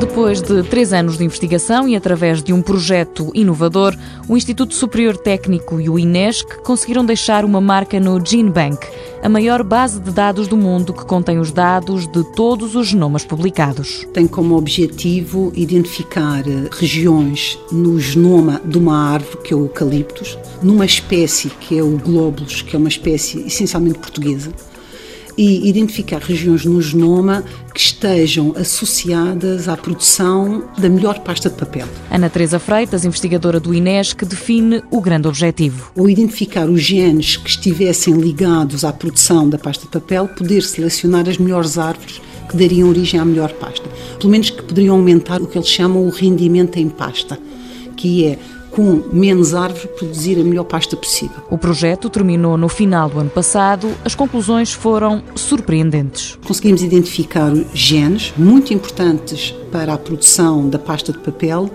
Depois de três anos de investigação e através de um projeto inovador, o Instituto Superior Técnico e o INESC conseguiram deixar uma marca no GeneBank, a maior base de dados do mundo que contém os dados de todos os genomas publicados. Tem como objetivo identificar eh, regiões no genoma de uma árvore, que é o eucaliptus, numa espécie que é o glóbulos, que é uma espécie essencialmente portuguesa, e identificar regiões no genoma que estejam associadas à produção da melhor pasta de papel. Ana Teresa Freitas, investigadora do INES, que define o grande objetivo. Ou identificar os genes que estivessem ligados à produção da pasta de papel, poder selecionar as melhores árvores que dariam origem à melhor pasta. Pelo menos que poderiam aumentar o que eles chamam o rendimento em pasta, que é com menos árvores, produzir a melhor pasta possível. O projeto terminou no final do ano passado. As conclusões foram surpreendentes. Conseguimos identificar genes muito importantes para a produção da pasta de papel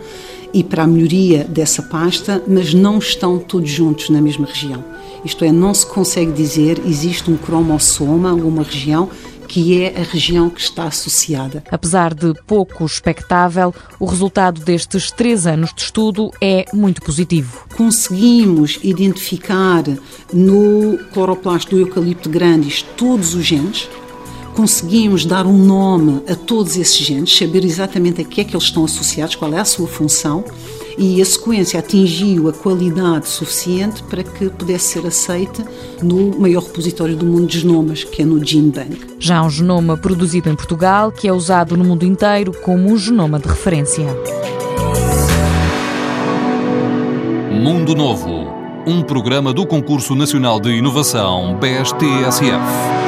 e para a melhoria dessa pasta, mas não estão todos juntos na mesma região. Isto é, não se consegue dizer existe um cromossoma, uma região que é a região que está associada. Apesar de pouco expectável, o resultado destes três anos de estudo é muito positivo. Conseguimos identificar no cloroplasto do eucalipto grandis todos os genes, conseguimos dar um nome a todos esses genes, saber exatamente a que é que eles estão associados, qual é a sua função e a sequência atingiu a qualidade suficiente para que pudesse ser aceita no maior repositório do mundo de genomas, que é no GeneBank. Já um genoma produzido em Portugal, que é usado no mundo inteiro como um genoma de referência. Mundo Novo, um programa do Concurso Nacional de Inovação, BSTSF.